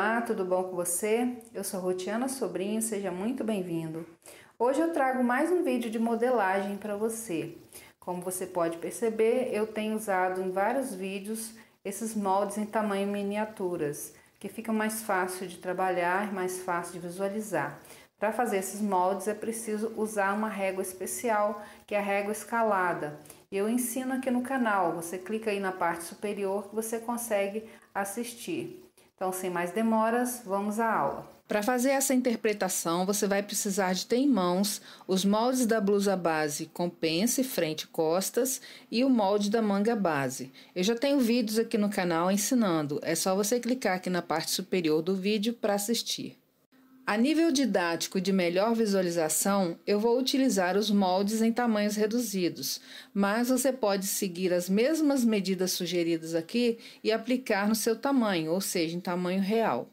Olá, tudo bom com você? Eu sou Rotiana Sobrinho, seja muito bem-vindo. Hoje eu trago mais um vídeo de modelagem para você. Como você pode perceber, eu tenho usado em vários vídeos esses moldes em tamanho miniaturas, que fica mais fácil de trabalhar, mais fácil de visualizar. Para fazer esses moldes é preciso usar uma régua especial, que é a régua escalada. Eu ensino aqui no canal, você clica aí na parte superior que você consegue assistir. Então, sem mais demoras, vamos à aula. Para fazer essa interpretação, você vai precisar de ter em mãos os moldes da blusa base com pence, frente e costas e o molde da manga base. Eu já tenho vídeos aqui no canal ensinando, é só você clicar aqui na parte superior do vídeo para assistir. A nível didático de melhor visualização, eu vou utilizar os moldes em tamanhos reduzidos, mas você pode seguir as mesmas medidas sugeridas aqui e aplicar no seu tamanho, ou seja, em tamanho real.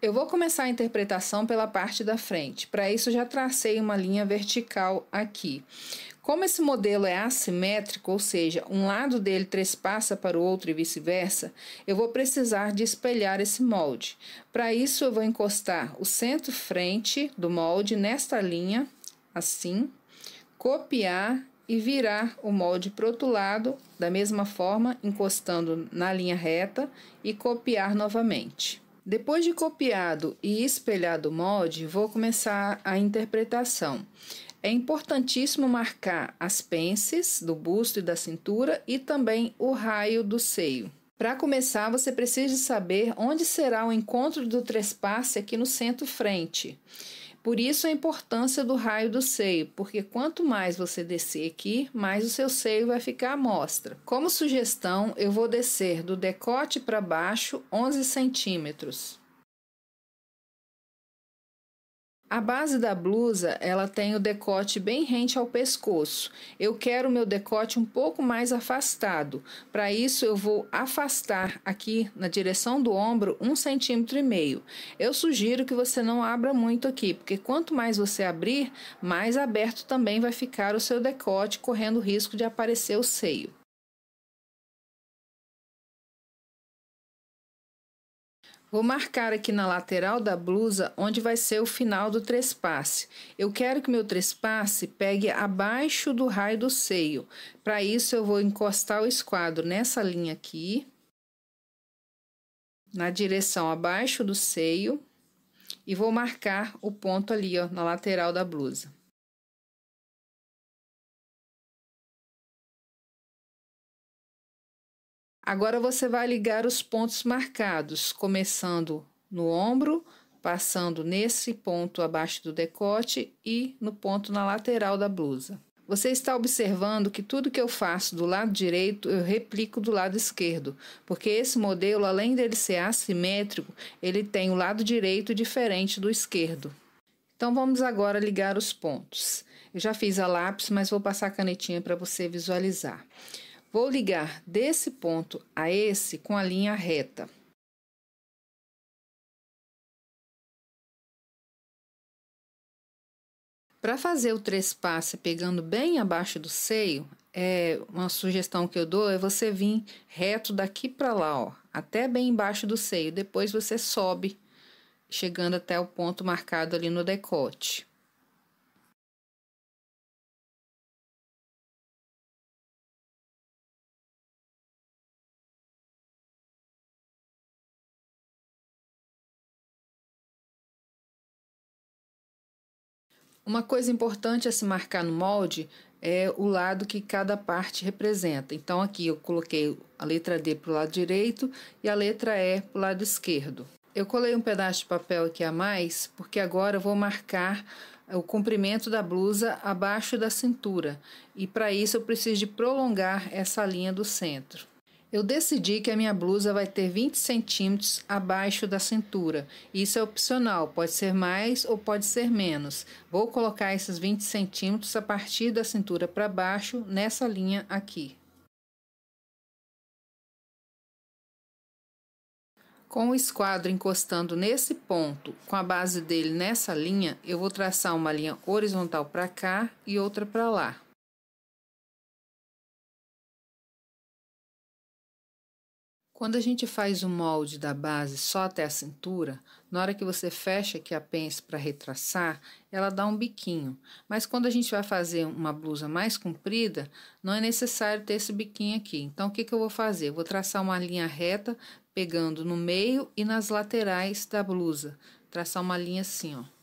Eu vou começar a interpretação pela parte da frente. Para isso, já tracei uma linha vertical aqui. Como esse modelo é assimétrico, ou seja, um lado dele trespassa para o outro e vice-versa, eu vou precisar de espelhar esse molde. Para isso, eu vou encostar o centro-frente do molde nesta linha, assim, copiar e virar o molde para o outro lado, da mesma forma, encostando na linha reta e copiar novamente. Depois de copiado e espelhado o molde, vou começar a interpretação. É importantíssimo marcar as pences do busto e da cintura e também o raio do seio. Para começar, você precisa saber onde será o encontro do trespasse aqui no centro-frente. Por isso a importância do raio do seio, porque quanto mais você descer aqui, mais o seu seio vai ficar à mostra. Como sugestão, eu vou descer do decote para baixo 11 centímetros. A base da blusa, ela tem o decote bem rente ao pescoço. Eu quero o meu decote um pouco mais afastado. Para isso, eu vou afastar aqui na direção do ombro um centímetro e meio. Eu sugiro que você não abra muito aqui, porque quanto mais você abrir, mais aberto também vai ficar o seu decote, correndo risco de aparecer o seio. Vou marcar aqui na lateral da blusa onde vai ser o final do trespasse. Eu quero que meu trespasse pegue abaixo do raio do seio. Para isso, eu vou encostar o esquadro nessa linha aqui, na direção abaixo do seio, e vou marcar o ponto ali, ó, na lateral da blusa. Agora você vai ligar os pontos marcados, começando no ombro, passando nesse ponto abaixo do decote e no ponto na lateral da blusa. Você está observando que tudo que eu faço do lado direito eu replico do lado esquerdo, porque esse modelo, além dele ser assimétrico, ele tem o lado direito diferente do esquerdo. Então vamos agora ligar os pontos. Eu já fiz a lápis, mas vou passar a canetinha para você visualizar. Vou ligar desse ponto a esse com a linha reta. Para fazer o trespasse pegando bem abaixo do seio, é uma sugestão que eu dou é você vir reto daqui para lá, ó, até bem embaixo do seio. Depois você sobe, chegando até o ponto marcado ali no decote. Uma coisa importante a se marcar no molde é o lado que cada parte representa. Então, aqui eu coloquei a letra D para o lado direito e a letra E para o lado esquerdo. Eu colei um pedaço de papel aqui a mais, porque agora eu vou marcar o comprimento da blusa abaixo da cintura. E para isso eu preciso de prolongar essa linha do centro. Eu decidi que a minha blusa vai ter 20 centímetros abaixo da cintura. Isso é opcional, pode ser mais ou pode ser menos. Vou colocar esses 20 centímetros a partir da cintura para baixo nessa linha aqui. Com o esquadro encostando nesse ponto, com a base dele nessa linha, eu vou traçar uma linha horizontal para cá e outra para lá. Quando a gente faz o molde da base só até a cintura, na hora que você fecha aqui a pence para retraçar, ela dá um biquinho. Mas quando a gente vai fazer uma blusa mais comprida, não é necessário ter esse biquinho aqui. Então, o que, que eu vou fazer? Eu vou traçar uma linha reta, pegando no meio e nas laterais da blusa. Traçar uma linha assim, ó.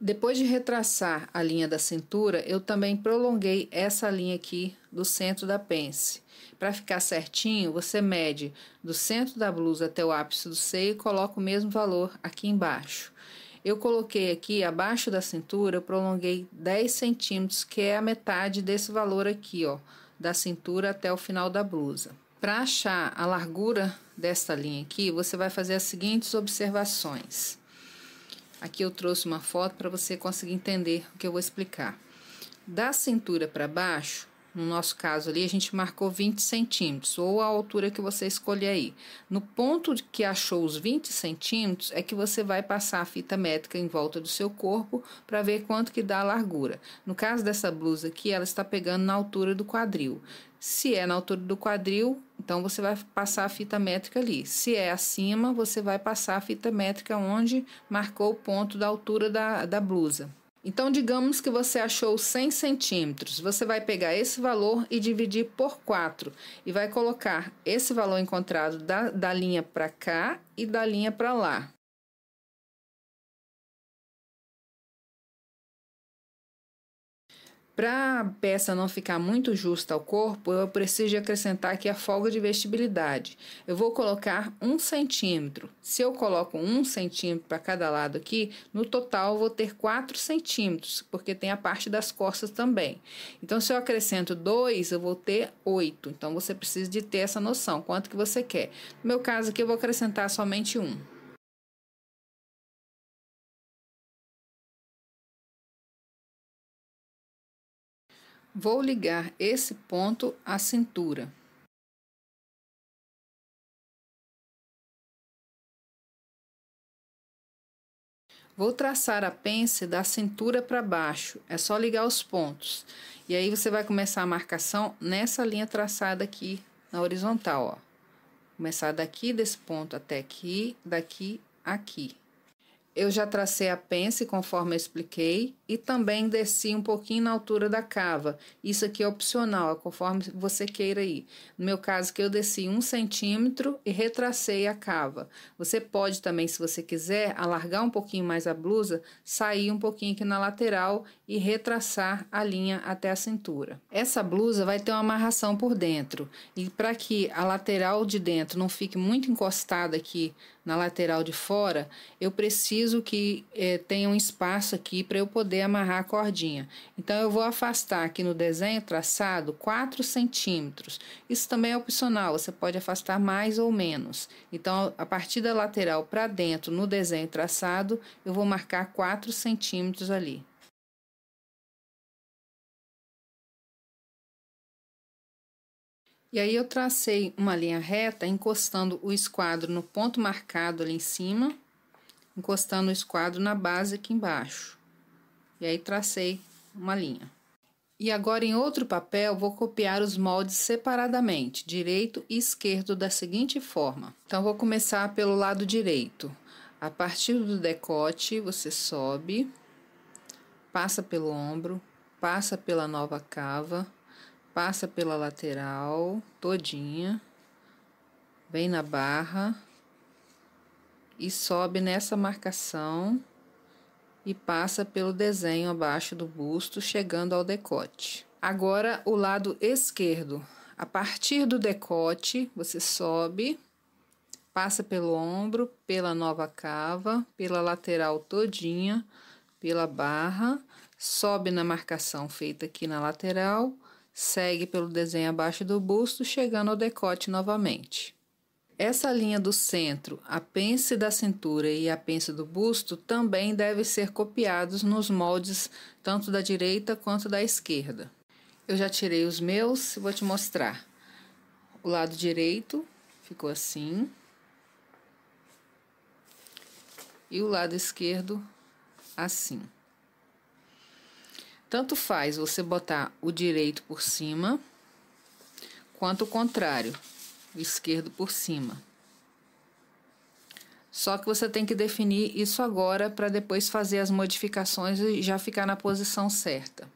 Depois de retraçar a linha da cintura, eu também prolonguei essa linha aqui do centro da pence. Para ficar certinho, você mede do centro da blusa até o ápice do seio e coloca o mesmo valor aqui embaixo. Eu coloquei aqui abaixo da cintura, eu prolonguei 10 centímetros, que é a metade desse valor aqui, ó, da cintura até o final da blusa. Para achar a largura desta linha aqui, você vai fazer as seguintes observações. Aqui eu trouxe uma foto para você conseguir entender o que eu vou explicar. Da cintura para baixo, no nosso caso ali, a gente marcou 20 centímetros, ou a altura que você escolher aí. No ponto que achou os 20 centímetros, é que você vai passar a fita métrica em volta do seu corpo para ver quanto que dá a largura. No caso dessa blusa aqui, ela está pegando na altura do quadril. Se é na altura do quadril, então você vai passar a fita métrica ali. Se é acima, você vai passar a fita métrica onde marcou o ponto da altura da, da blusa. Então, digamos que você achou 100 centímetros. Você vai pegar esse valor e dividir por 4 e vai colocar esse valor encontrado da, da linha para cá e da linha para lá. Para a peça não ficar muito justa ao corpo, eu preciso acrescentar aqui a folga de vestibilidade. Eu vou colocar um centímetro. Se eu coloco um centímetro para cada lado aqui, no total eu vou ter 4 centímetros, porque tem a parte das costas também. Então, se eu acrescento 2, eu vou ter 8. Então, você precisa de ter essa noção, quanto que você quer. No meu caso aqui, eu vou acrescentar somente um. Vou ligar esse ponto à cintura. Vou traçar a pence da cintura para baixo, é só ligar os pontos. E aí você vai começar a marcação nessa linha traçada aqui na horizontal, ó. Começar daqui desse ponto até aqui, daqui aqui. Eu já tracei a pence conforme eu expliquei e também desci um pouquinho na altura da cava. Isso aqui é opcional, é conforme você queira ir. No meu caso, que eu desci um centímetro e retracei a cava. Você pode também, se você quiser, alargar um pouquinho mais a blusa, sair um pouquinho aqui na lateral e retraçar a linha até a cintura. Essa blusa vai ter uma amarração por dentro e para que a lateral de dentro não fique muito encostada aqui na lateral de fora, eu preciso que eh, tenha um espaço aqui para eu poder amarrar a cordinha. Então, eu vou afastar aqui no desenho traçado 4 centímetros. Isso também é opcional, você pode afastar mais ou menos. Então, a partir da lateral para dentro, no desenho traçado, eu vou marcar 4 centímetros ali. E aí eu tracei uma linha reta encostando o esquadro no ponto marcado ali em cima, encostando o esquadro na base aqui embaixo. E aí tracei uma linha. E agora em outro papel vou copiar os moldes separadamente, direito e esquerdo da seguinte forma. Então vou começar pelo lado direito. A partir do decote, você sobe, passa pelo ombro, passa pela nova cava, passa pela lateral todinha, vem na barra e sobe nessa marcação e passa pelo desenho abaixo do busto, chegando ao decote. Agora, o lado esquerdo. A partir do decote, você sobe, passa pelo ombro, pela nova cava, pela lateral todinha, pela barra, sobe na marcação feita aqui na lateral, segue pelo desenho abaixo do busto, chegando ao decote novamente. Essa linha do centro, a pence da cintura e a pence do busto também devem ser copiados nos moldes tanto da direita quanto da esquerda. Eu já tirei os meus e vou te mostrar. O lado direito ficou assim. E o lado esquerdo assim. Tanto faz você botar o direito por cima, quanto o contrário, esquerdo por cima. Só que você tem que definir isso agora para depois fazer as modificações e já ficar na posição certa.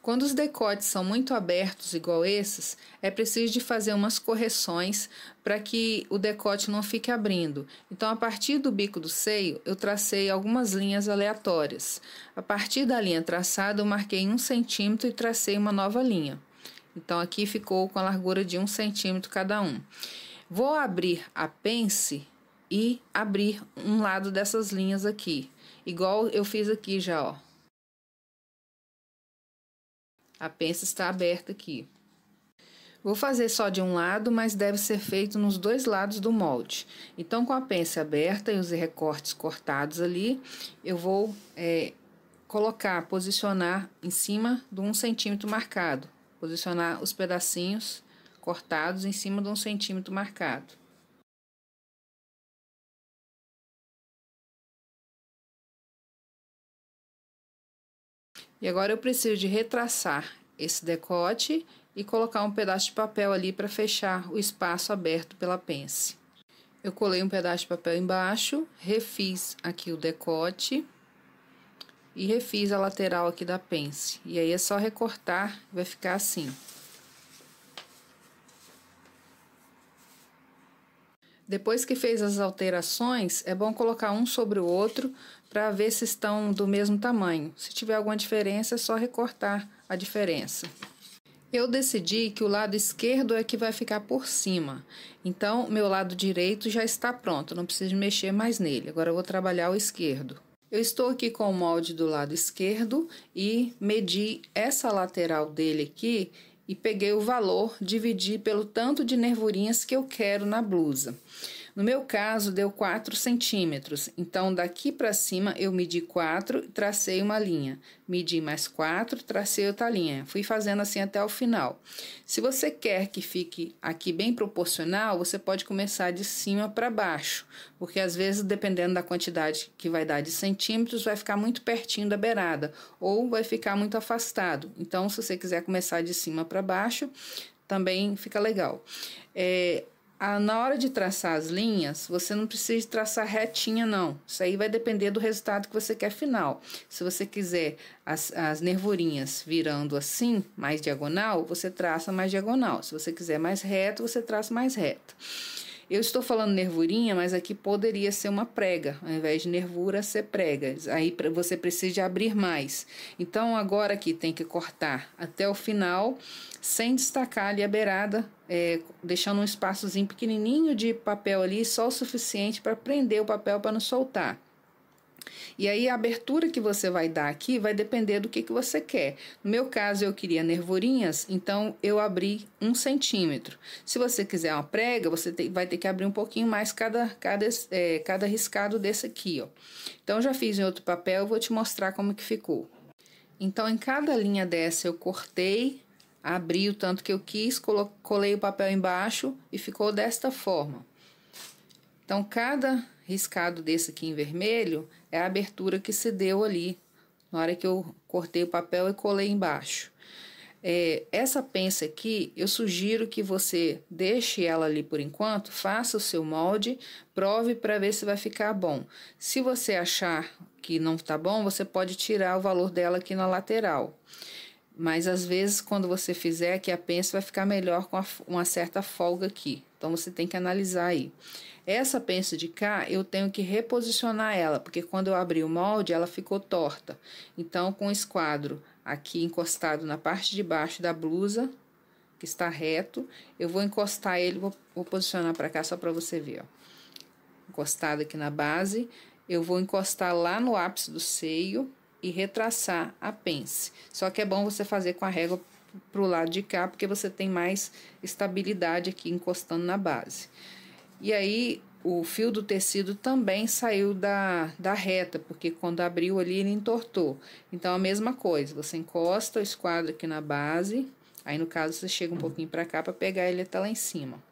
Quando os decotes são muito abertos, igual esses, é preciso de fazer umas correções para que o decote não fique abrindo. Então, a partir do bico do seio, eu tracei algumas linhas aleatórias. A partir da linha traçada, eu marquei um centímetro e tracei uma nova linha. Então, aqui ficou com a largura de um centímetro cada um. Vou abrir a pence e abrir um lado dessas linhas aqui, igual eu fiz aqui já, ó. A pence está aberta aqui. Vou fazer só de um lado, mas deve ser feito nos dois lados do molde. Então, com a pence aberta e os recortes cortados ali, eu vou é, colocar, posicionar em cima de um centímetro marcado. Posicionar os pedacinhos cortados em cima de um centímetro marcado. E agora eu preciso de retraçar esse decote e colocar um pedaço de papel ali para fechar o espaço aberto pela pence. Eu colei um pedaço de papel embaixo, refiz aqui o decote e refiz a lateral aqui da pence. E aí é só recortar, vai ficar assim. Depois que fez as alterações, é bom colocar um sobre o outro para ver se estão do mesmo tamanho. Se tiver alguma diferença, é só recortar a diferença. Eu decidi que o lado esquerdo é que vai ficar por cima. Então, meu lado direito já está pronto, não preciso mexer mais nele. Agora eu vou trabalhar o esquerdo. Eu estou aqui com o molde do lado esquerdo e medi essa lateral dele aqui e peguei o valor, dividi pelo tanto de nervurinhas que eu quero na blusa. No meu caso, deu 4 centímetros. Então, daqui para cima, eu medi 4 e tracei uma linha. Medi mais 4, tracei outra linha. Fui fazendo assim até o final. Se você quer que fique aqui bem proporcional, você pode começar de cima para baixo. Porque às vezes, dependendo da quantidade que vai dar de centímetros, vai ficar muito pertinho da beirada. Ou vai ficar muito afastado. Então, se você quiser começar de cima para baixo, também fica legal. É, a, na hora de traçar as linhas, você não precisa traçar retinha, não. Isso aí vai depender do resultado que você quer final. Se você quiser as, as nervurinhas virando assim, mais diagonal, você traça mais diagonal. Se você quiser mais reto, você traça mais reto. Eu estou falando nervurinha, mas aqui poderia ser uma prega, ao invés de nervura ser prega. Aí você precisa abrir mais. Então agora aqui tem que cortar até o final, sem destacar ali a beirada, é, deixando um espaçozinho pequenininho de papel ali, só o suficiente para prender o papel para não soltar. E aí a abertura que você vai dar aqui vai depender do que, que você quer. No meu caso, eu queria nervurinhas, então eu abri um centímetro. Se você quiser uma prega, você vai ter que abrir um pouquinho mais cada, cada, é, cada riscado desse aqui, ó. Então, já fiz em outro papel, vou te mostrar como que ficou. Então, em cada linha dessa, eu cortei, abri o tanto que eu quis, colei o papel embaixo e ficou desta forma. Então, cada riscado desse aqui em vermelho é a abertura que se deu ali, na hora que eu cortei o papel e colei embaixo. É, essa pence aqui, eu sugiro que você deixe ela ali por enquanto, faça o seu molde, prove para ver se vai ficar bom. Se você achar que não está bom, você pode tirar o valor dela aqui na lateral. Mas às vezes, quando você fizer aqui a pence, vai ficar melhor com uma certa folga aqui. Então você tem que analisar aí. Essa pence de cá, eu tenho que reposicionar ela, porque quando eu abri o molde, ela ficou torta. Então, com o esquadro aqui encostado na parte de baixo da blusa, que está reto, eu vou encostar ele, vou, vou posicionar para cá só para você ver, ó. Encostado aqui na base, eu vou encostar lá no ápice do seio e retraçar a pence. Só que é bom você fazer com a régua para o lado de cá, porque você tem mais estabilidade aqui encostando na base. E aí o fio do tecido também saiu da, da reta, porque quando abriu ali ele entortou. Então a mesma coisa, você encosta o esquadro aqui na base, aí no caso você chega um pouquinho para cá para pegar ele até lá em cima.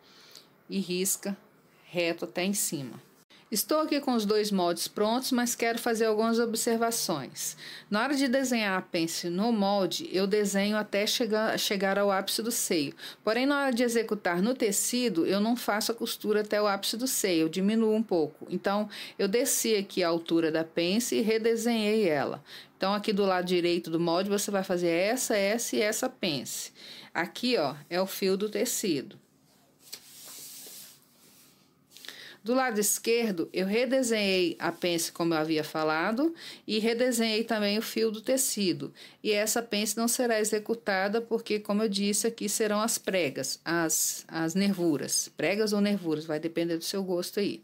E risca reto até em cima. Estou aqui com os dois moldes prontos, mas quero fazer algumas observações. Na hora de desenhar a pence no molde, eu desenho até chegar, chegar ao ápice do seio. Porém, na hora de executar no tecido, eu não faço a costura até o ápice do seio, eu diminuo um pouco. Então, eu desci aqui a altura da pence e redesenhei ela. Então, aqui do lado direito do molde, você vai fazer essa, essa e essa pence. Aqui, ó, é o fio do tecido. Do lado esquerdo, eu redesenhei a pence como eu havia falado e redesenhei também o fio do tecido. E essa pence não será executada porque, como eu disse, aqui serão as pregas, as, as nervuras. Pregas ou nervuras, vai depender do seu gosto aí.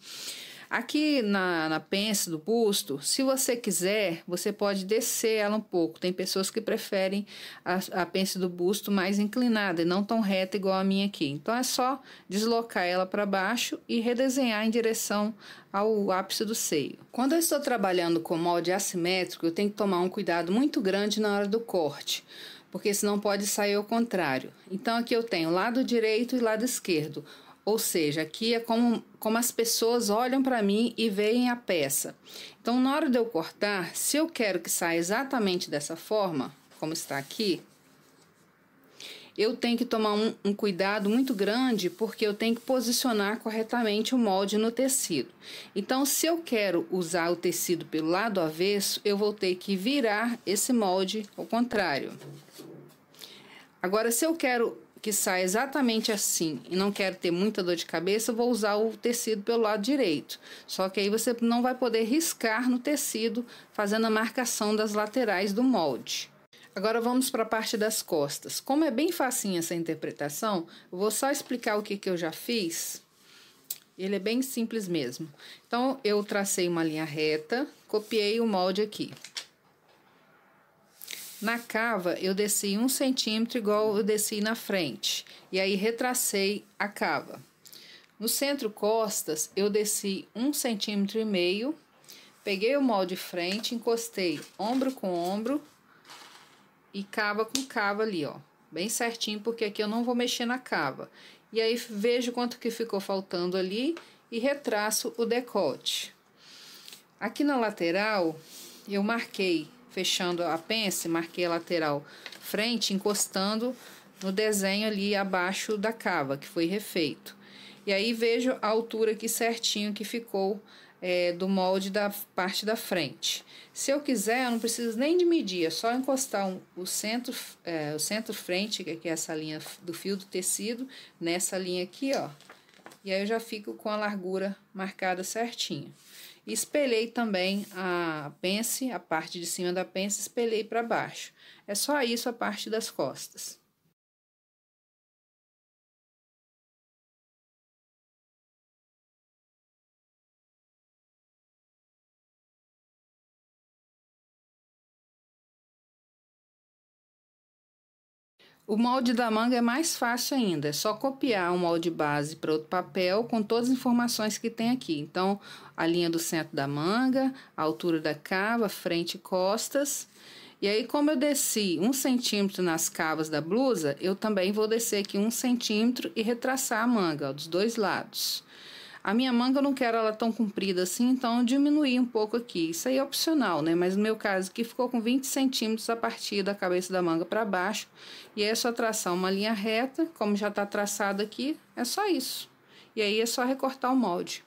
Aqui na, na pence do busto, se você quiser, você pode descer ela um pouco. Tem pessoas que preferem a, a pence do busto mais inclinada e não tão reta igual a minha aqui. Então é só deslocar ela para baixo e redesenhar em direção ao ápice do seio. Quando eu estou trabalhando com molde assimétrico, eu tenho que tomar um cuidado muito grande na hora do corte porque senão pode sair ao contrário. Então aqui eu tenho lado direito e lado esquerdo. Ou seja, aqui é como, como as pessoas olham para mim e veem a peça. Então, na hora de eu cortar, se eu quero que saia exatamente dessa forma, como está aqui, eu tenho que tomar um, um, cuidado muito grande porque eu tenho que posicionar corretamente o molde no tecido. Então, se eu quero usar o tecido pelo lado avesso, eu vou ter que virar esse molde ao contrário. Agora, se eu quero que sai exatamente assim e não quero ter muita dor de cabeça, vou usar o tecido pelo lado direito. Só que aí você não vai poder riscar no tecido, fazendo a marcação das laterais do molde. Agora vamos para a parte das costas. Como é bem facinho essa interpretação, vou só explicar o que, que eu já fiz. Ele é bem simples mesmo. Então, eu tracei uma linha reta, copiei o molde aqui. Na cava, eu desci um centímetro igual eu desci na frente. E aí, retracei a cava. No centro costas, eu desci um centímetro e meio. Peguei o molde frente, encostei ombro com ombro e cava com cava ali, ó. Bem certinho, porque aqui eu não vou mexer na cava. E aí, vejo quanto que ficou faltando ali e retraço o decote. Aqui na lateral, eu marquei fechando a pence, marquei a lateral frente, encostando no desenho ali abaixo da cava, que foi refeito. E aí vejo a altura aqui certinho que ficou é, do molde da parte da frente. Se eu quiser, eu não preciso nem de medir, é só encostar um, o centro é, o centro frente, que é essa linha do fio do tecido, nessa linha aqui, ó. E aí eu já fico com a largura marcada certinho. Espelhei também a pence, a parte de cima da pence, espelhei para baixo. É só isso a parte das costas. O molde da manga é mais fácil ainda, é só copiar o molde base para outro papel com todas as informações que tem aqui. Então, a linha do centro da manga, a altura da cava, frente e costas. E aí, como eu desci um centímetro nas cavas da blusa, eu também vou descer aqui um centímetro e retraçar a manga ó, dos dois lados. A minha manga eu não quero ela tão comprida assim, então diminuí um pouco aqui. Isso aí é opcional, né? Mas no meu caso aqui ficou com 20 centímetros a partir da cabeça da manga para baixo. E aí é só traçar uma linha reta, como já está traçado aqui, é só isso. E aí é só recortar o molde.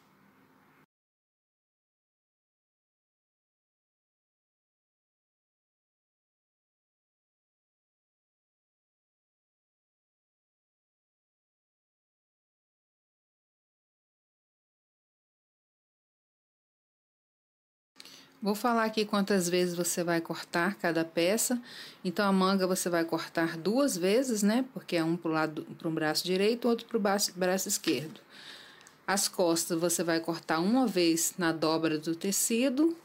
Vou falar aqui quantas vezes você vai cortar cada peça. Então, a manga você vai cortar duas vezes, né? Porque é um para o lado, para um braço direito, outro para o braço, braço esquerdo. As costas você vai cortar uma vez na dobra do tecido.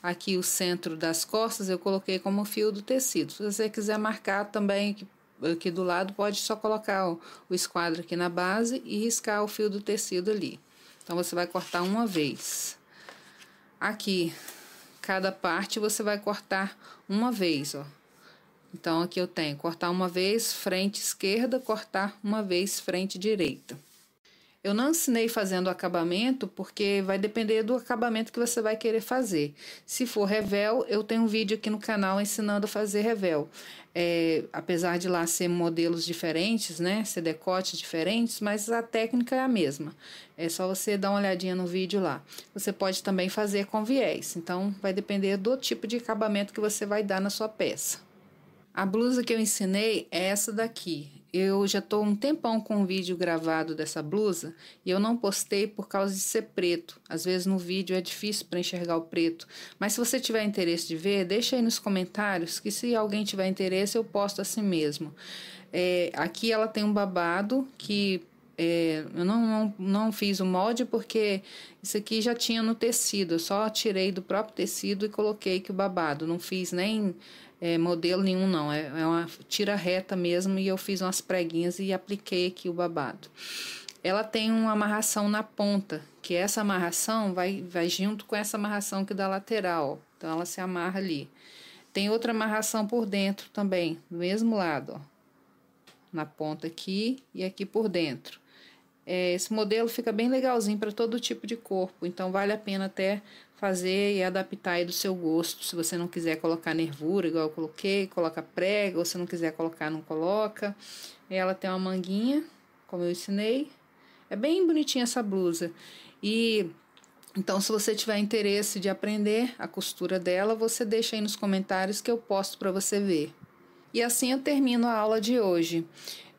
Aqui o centro das costas eu coloquei como fio do tecido. Se você quiser marcar também aqui, aqui do lado, pode só colocar o, o esquadro aqui na base e riscar o fio do tecido ali. Então, você vai cortar uma vez. Aqui cada parte você vai cortar uma vez, ó. Então, aqui eu tenho cortar uma vez frente esquerda, cortar uma vez frente direita. Eu não ensinei fazendo acabamento porque vai depender do acabamento que você vai querer fazer. Se for revel, eu tenho um vídeo aqui no canal ensinando a fazer revel. É, apesar de lá ser modelos diferentes, né, ser decotes diferentes, mas a técnica é a mesma. É só você dar uma olhadinha no vídeo lá. Você pode também fazer com viés, então vai depender do tipo de acabamento que você vai dar na sua peça. A blusa que eu ensinei é essa daqui. Eu já estou um tempão com um vídeo gravado dessa blusa e eu não postei por causa de ser preto. Às vezes no vídeo é difícil para enxergar o preto. Mas se você tiver interesse de ver, deixa aí nos comentários que se alguém tiver interesse eu posto assim mesmo. É, aqui ela tem um babado que é, eu não, não, não fiz o molde porque isso aqui já tinha no tecido. Eu só tirei do próprio tecido e coloquei que o babado. Não fiz nem é, modelo nenhum, não. É, é uma tira reta mesmo e eu fiz umas preguinhas e apliquei aqui o babado. Ela tem uma amarração na ponta, que essa amarração vai, vai junto com essa amarração que da lateral. Então ela se amarra ali. Tem outra amarração por dentro também, do mesmo lado, ó. Na ponta aqui e aqui por dentro. É, esse modelo fica bem legalzinho para todo tipo de corpo, então vale a pena até fazer e adaptar aí do seu gosto. Se você não quiser colocar nervura, igual eu coloquei, coloca prega, ou se não quiser colocar, não coloca. Ela tem uma manguinha, como eu ensinei. É bem bonitinha essa blusa. E então, se você tiver interesse de aprender a costura dela, você deixa aí nos comentários que eu posto para você ver. E assim eu termino a aula de hoje.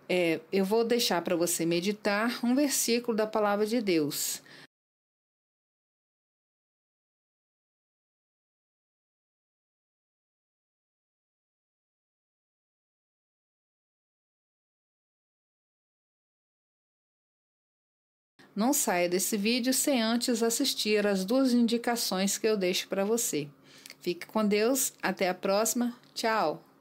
É, eu vou deixar para você meditar um versículo da palavra de Deus. Não saia desse vídeo sem antes assistir as duas indicações que eu deixo para você. Fique com Deus, até a próxima, tchau!